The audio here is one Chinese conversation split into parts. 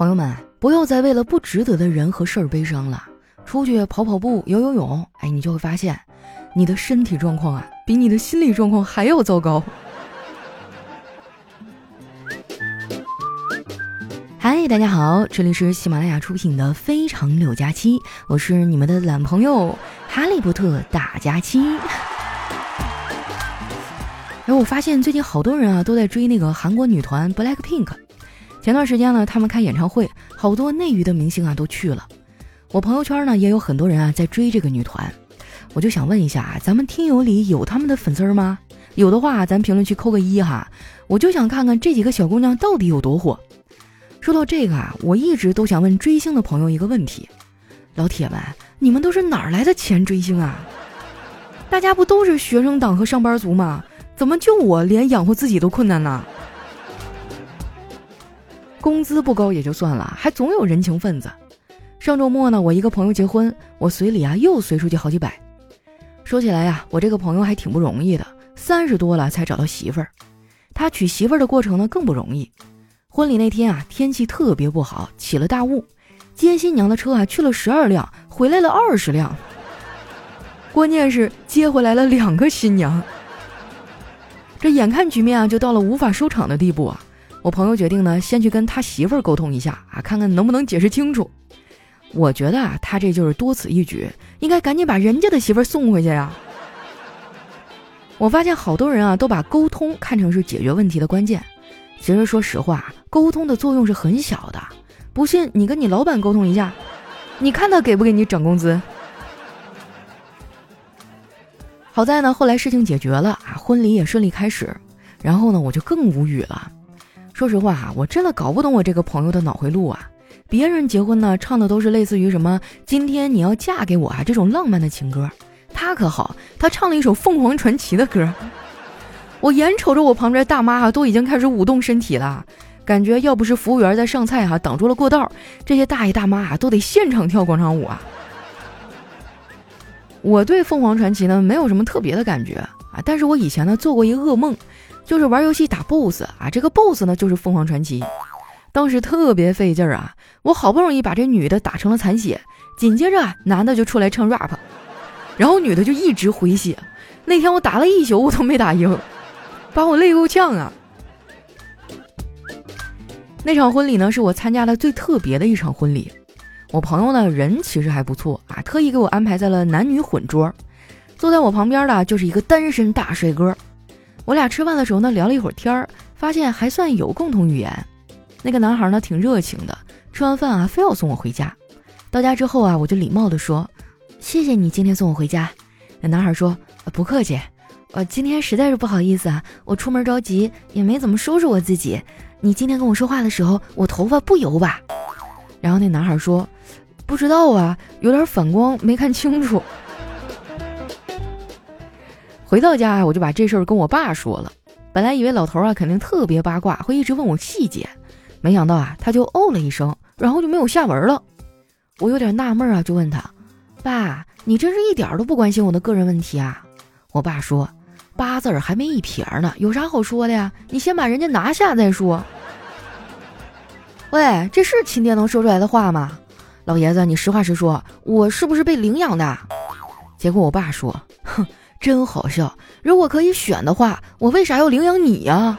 朋友们，不要再为了不值得的人和事儿悲伤了。出去跑跑步、游游泳，哎，你就会发现，你的身体状况啊，比你的心理状况还要糟糕。嗨，大家好，这里是喜马拉雅出品的《非常六加七》，我是你们的懒朋友哈利波特大假期。哎，我发现最近好多人啊都在追那个韩国女团 Black Pink。前段时间呢，他们开演唱会，好多内娱的明星啊都去了。我朋友圈呢也有很多人啊在追这个女团，我就想问一下，咱们听友里有他们的粉丝吗？有的话，咱评论区扣个一哈。我就想看看这几个小姑娘到底有多火。说到这个啊，我一直都想问追星的朋友一个问题：老铁们，你们都是哪儿来的钱追星啊？大家不都是学生党和上班族吗？怎么就我连养活自己都困难呢？工资不高也就算了，还总有人情分子。上周末呢，我一个朋友结婚，我随礼啊又随出去好几百。说起来呀，我这个朋友还挺不容易的，三十多了才找到媳妇儿。他娶媳妇儿的过程呢更不容易。婚礼那天啊，天气特别不好，起了大雾，接新娘的车啊去了十二辆，回来了二十辆。关键是接回来了两个新娘。这眼看局面啊就到了无法收场的地步啊。我朋友决定呢，先去跟他媳妇儿沟通一下啊，看看能不能解释清楚。我觉得啊，他这就是多此一举，应该赶紧把人家的媳妇儿送回去呀。我发现好多人啊，都把沟通看成是解决问题的关键。其实说实话，沟通的作用是很小的。不信你跟你老板沟通一下，你看他给不给你涨工资。好在呢，后来事情解决了啊，婚礼也顺利开始。然后呢，我就更无语了。说实话啊，我真的搞不懂我这个朋友的脑回路啊！别人结婚呢，唱的都是类似于什么“今天你要嫁给我啊”这种浪漫的情歌，他可好，他唱了一首凤凰传奇的歌。我眼瞅着我旁边大妈啊都已经开始舞动身体了，感觉要不是服务员在上菜哈挡住了过道，这些大爷大妈啊都得现场跳广场舞啊！我对凤凰传奇呢没有什么特别的感觉啊，但是我以前呢做过一个噩梦。就是玩游戏打 BOSS 啊，这个 BOSS 呢就是凤凰传奇，当时特别费劲儿啊，我好不容易把这女的打成了残血，紧接着男的就出来唱 rap，然后女的就一直回血，那天我打了一宿我都没打赢，把我累够呛啊。那场婚礼呢是我参加的最特别的一场婚礼，我朋友呢人其实还不错啊，特意给我安排在了男女混桌，坐在我旁边的就是一个单身大帅哥。我俩吃饭的时候呢，聊了一会儿天儿，发现还算有共同语言。那个男孩呢，挺热情的，吃完饭啊，非要送我回家。到家之后啊，我就礼貌地说：“谢谢你今天送我回家。”那男孩说：“不客气，我今天实在是不好意思啊，我出门着急，也没怎么收拾我自己。你今天跟我说话的时候，我头发不油吧？”然后那男孩说：“不知道啊，有点反光，没看清楚。”回到家，我就把这事儿跟我爸说了。本来以为老头啊肯定特别八卦，会一直问我细节，没想到啊他就哦了一声，然后就没有下文了。我有点纳闷啊，就问他：“爸，你真是一点都不关心我的个人问题啊？”我爸说：“八字儿还没一撇呢，有啥好说的呀？你先把人家拿下再说。”喂，这是亲爹能说出来的话吗？老爷子，你实话实说，我是不是被领养的？结果我爸说：“哼。”真好笑！如果可以选的话，我为啥要领养你呀？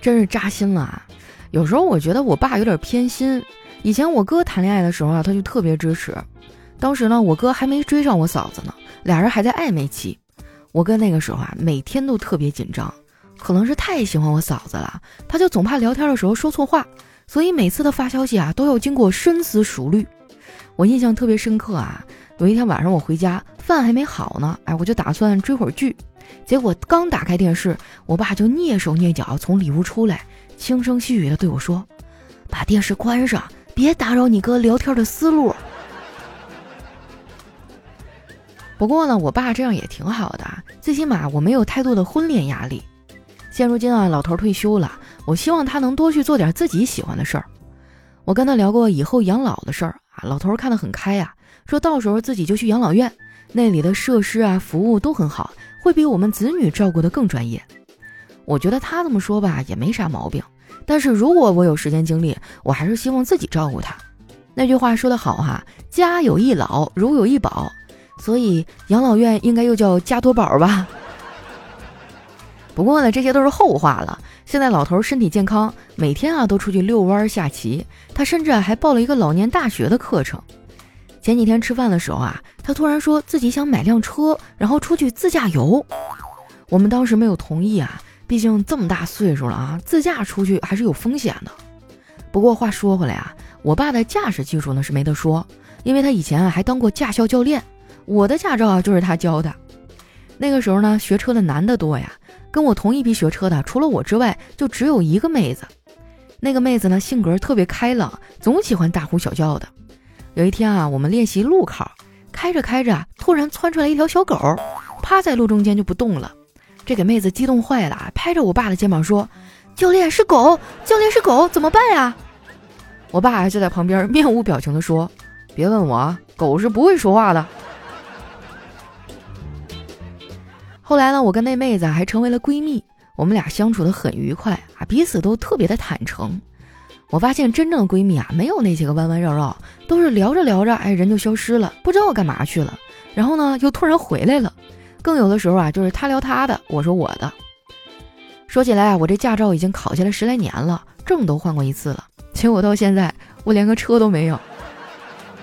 真是扎心了啊！有时候我觉得我爸有点偏心。以前我哥谈恋爱的时候啊，他就特别支持。当时呢，我哥还没追上我嫂子呢，俩人还在暧昧期。我哥那个时候啊，每天都特别紧张，可能是太喜欢我嫂子了，他就总怕聊天的时候说错话，所以每次他发消息啊，都要经过深思熟虑。我印象特别深刻啊。有一天晚上我回家，饭还没好呢，哎，我就打算追会儿剧，结果刚打开电视，我爸就蹑手蹑脚从里屋出来，轻声细语的对我说：“把电视关上，别打扰你哥聊天的思路。”不过呢，我爸这样也挺好的，最起码我没有太多的婚恋压力。现如今啊，老头退休了，我希望他能多去做点自己喜欢的事儿。我跟他聊过以后养老的事儿啊，老头看得很开呀。说到时候自己就去养老院，那里的设施啊、服务都很好，会比我们子女照顾的更专业。我觉得他这么说吧也没啥毛病。但是如果我有时间精力，我还是希望自己照顾他。那句话说得好哈，家有一老，如有一宝，所以养老院应该又叫加多宝吧。不过呢，这些都是后话了。现在老头身体健康，每天啊都出去遛弯下棋。他甚至还报了一个老年大学的课程。前几天吃饭的时候啊，他突然说自己想买辆车，然后出去自驾游。我们当时没有同意啊，毕竟这么大岁数了啊，自驾出去还是有风险的。不过话说回来啊，我爸的驾驶技术呢是没得说，因为他以前啊还当过驾校教练，我的驾照啊就是他教的。那个时候呢，学车的男的多呀，跟我同一批学车的，除了我之外，就只有一个妹子。那个妹子呢，性格特别开朗，总喜欢大呼小叫的。有一天啊，我们练习路考，开着开着，突然窜出来一条小狗，趴在路中间就不动了。这给妹子激动坏了，拍着我爸的肩膀说：“教练是狗，教练是狗，怎么办呀？”我爸就在旁边面无表情地说：“别问我，狗是不会说话的。”后来呢，我跟那妹子还成为了闺蜜，我们俩相处的很愉快啊，彼此都特别的坦诚。我发现真正的闺蜜啊，没有那些个弯弯绕绕，都是聊着聊着，哎，人就消失了，不知道干嘛去了。然后呢，又突然回来了。更有的时候啊，就是她聊她的，我说我的。说起来啊，我这驾照已经考下来十来年了，证都换过一次了，结果到现在我连个车都没有。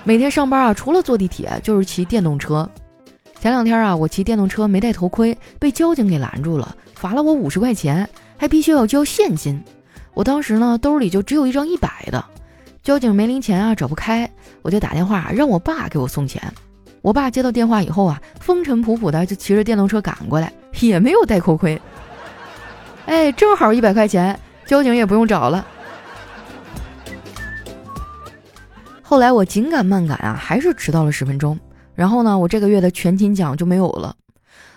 每天上班啊，除了坐地铁就是骑电动车。前两天啊，我骑电动车没戴头盔，被交警给拦住了，罚了我五十块钱，还必须要交现金。我当时呢，兜里就只有一张一百的，交警没零钱啊，找不开，我就打电话让我爸给我送钱。我爸接到电话以后啊，风尘仆仆的就骑着电动车赶过来，也没有戴头盔。哎，正好一百块钱，交警也不用找了。后来我紧赶慢赶啊，还是迟到了十分钟。然后呢，我这个月的全勤奖就没有了。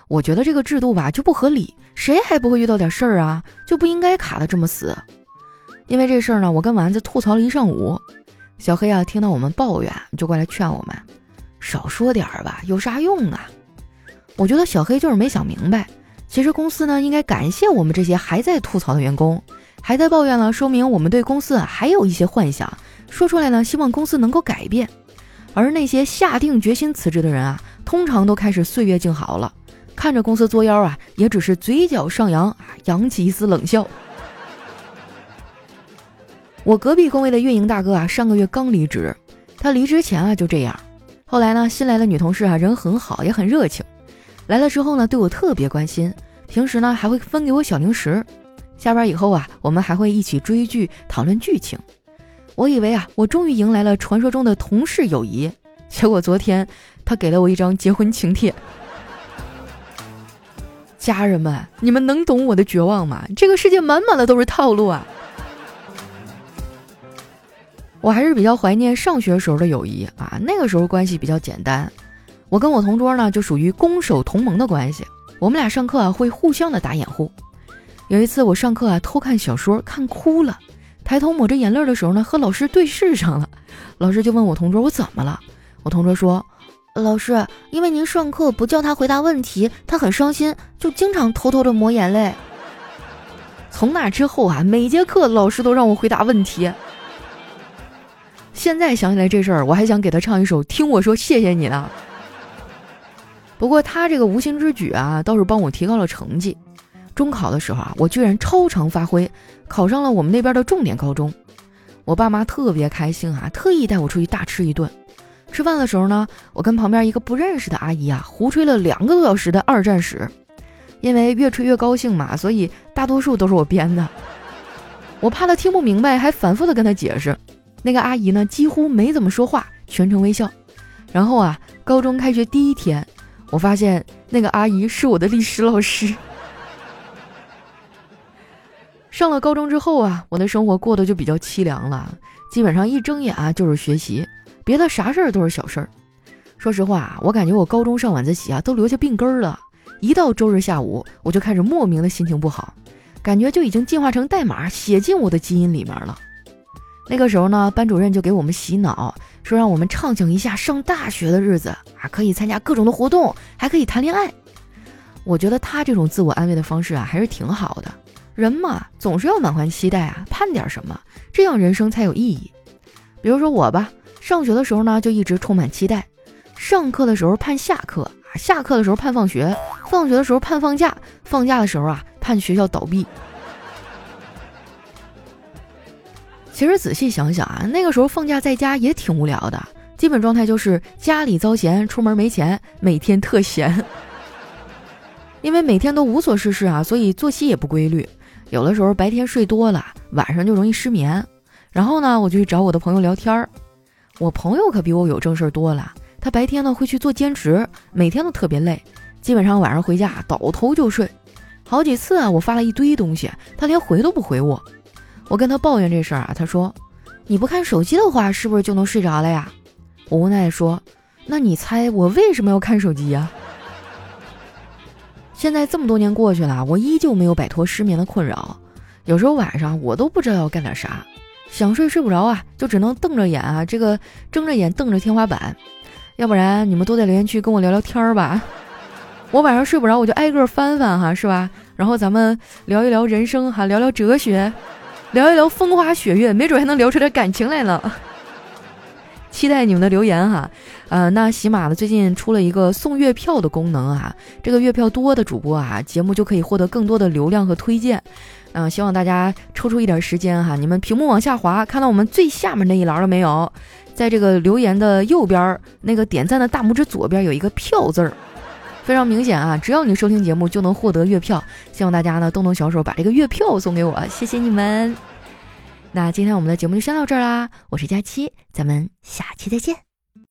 我觉得这个制度吧就不合理，谁还不会遇到点事儿啊？就不应该卡的这么死。因为这事儿呢，我跟丸子吐槽了一上午。小黑啊，听到我们抱怨，就过来劝我们少说点儿吧，有啥用啊？我觉得小黑就是没想明白，其实公司呢应该感谢我们这些还在吐槽的员工，还在抱怨了，说明我们对公司啊还有一些幻想，说出来呢，希望公司能够改变。而那些下定决心辞职的人啊，通常都开始岁月静好了，看着公司作妖啊，也只是嘴角上扬啊，扬起一丝冷笑。我隔壁工位的运营大哥啊，上个月刚离职，他离职前啊就这样，后来呢，新来的女同事啊，人很好，也很热情，来了之后呢，对我特别关心，平时呢还会分给我小零食，下班以后啊，我们还会一起追剧讨论剧情。我以为啊，我终于迎来了传说中的同事友谊，结果昨天他给了我一张结婚请帖。家人们，你们能懂我的绝望吗？这个世界满满的都是套路啊！我还是比较怀念上学时候的友谊啊，那个时候关系比较简单。我跟我同桌呢，就属于攻守同盟的关系，我们俩上课啊会互相的打掩护。有一次我上课啊偷看小说，看哭了。抬头抹着眼泪的时候呢，和老师对视上了。老师就问我同桌：“我怎么了？”我同桌说：“老师，因为您上课不叫他回答问题，他很伤心，就经常偷偷的抹眼泪。”从那之后啊，每节课老师都让我回答问题。现在想起来这事儿，我还想给他唱一首《听我说谢谢你》呢。不过他这个无心之举啊，倒是帮我提高了成绩。中考的时候啊，我居然超常发挥，考上了我们那边的重点高中。我爸妈特别开心啊，特意带我出去大吃一顿。吃饭的时候呢，我跟旁边一个不认识的阿姨啊，胡吹了两个多小时的二战史。因为越吹越高兴嘛，所以大多数都是我编的。我怕她听不明白，还反复的跟她解释。那个阿姨呢，几乎没怎么说话，全程微笑。然后啊，高中开学第一天，我发现那个阿姨是我的历史老师。上了高中之后啊，我的生活过得就比较凄凉了，基本上一睁眼啊就是学习，别的啥事儿都是小事儿。说实话，我感觉我高中上晚自习啊都留下病根儿了，一到周日下午我就开始莫名的心情不好，感觉就已经进化成代码写进我的基因里面了。那个时候呢，班主任就给我们洗脑，说让我们畅想一下上大学的日子啊，可以参加各种的活动，还可以谈恋爱。我觉得他这种自我安慰的方式啊，还是挺好的。人嘛，总是要满怀期待啊，盼点什么，这样人生才有意义。比如说我吧，上学的时候呢，就一直充满期待，上课的时候盼下课啊，下课的时候盼放学，放学的时候盼放假，放假的时候啊，盼学校倒闭。其实仔细想想啊，那个时候放假在家也挺无聊的，基本状态就是家里遭闲，出门没钱，每天特闲。因为每天都无所事事啊，所以作息也不规律。有的时候白天睡多了，晚上就容易失眠。然后呢，我就去找我的朋友聊天儿。我朋友可比我有正事儿多了，他白天呢会去做兼职，每天都特别累，基本上晚上回家倒头就睡。好几次啊，我发了一堆东西，他连回都不回我。我跟他抱怨这事儿啊，他说：“你不看手机的话，是不是就能睡着了呀？”我无奈说：“那你猜我为什么要看手机呀？”现在这么多年过去了，我依旧没有摆脱失眠的困扰。有时候晚上我都不知道要干点啥，想睡睡不着啊，就只能瞪着眼啊，这个睁着眼瞪着天花板。要不然你们都在留言区跟我聊聊天儿吧。我晚上睡不着，我就挨个翻翻哈，是吧？然后咱们聊一聊人生哈，聊聊哲学，聊一聊风花雪月，没准还能聊出点感情来呢。期待你们的留言哈，呃，那喜马呢最近出了一个送月票的功能啊，这个月票多的主播啊，节目就可以获得更多的流量和推荐，嗯，希望大家抽出一点时间哈，你们屏幕往下滑，看到我们最下面那一栏了没有？在这个留言的右边那个点赞的大拇指左边有一个票字儿，非常明显啊，只要你收听节目就能获得月票，希望大家呢动动小手把这个月票送给我，谢谢你们。那今天我们的节目就先到这儿啦，我是佳期，咱们下期再见。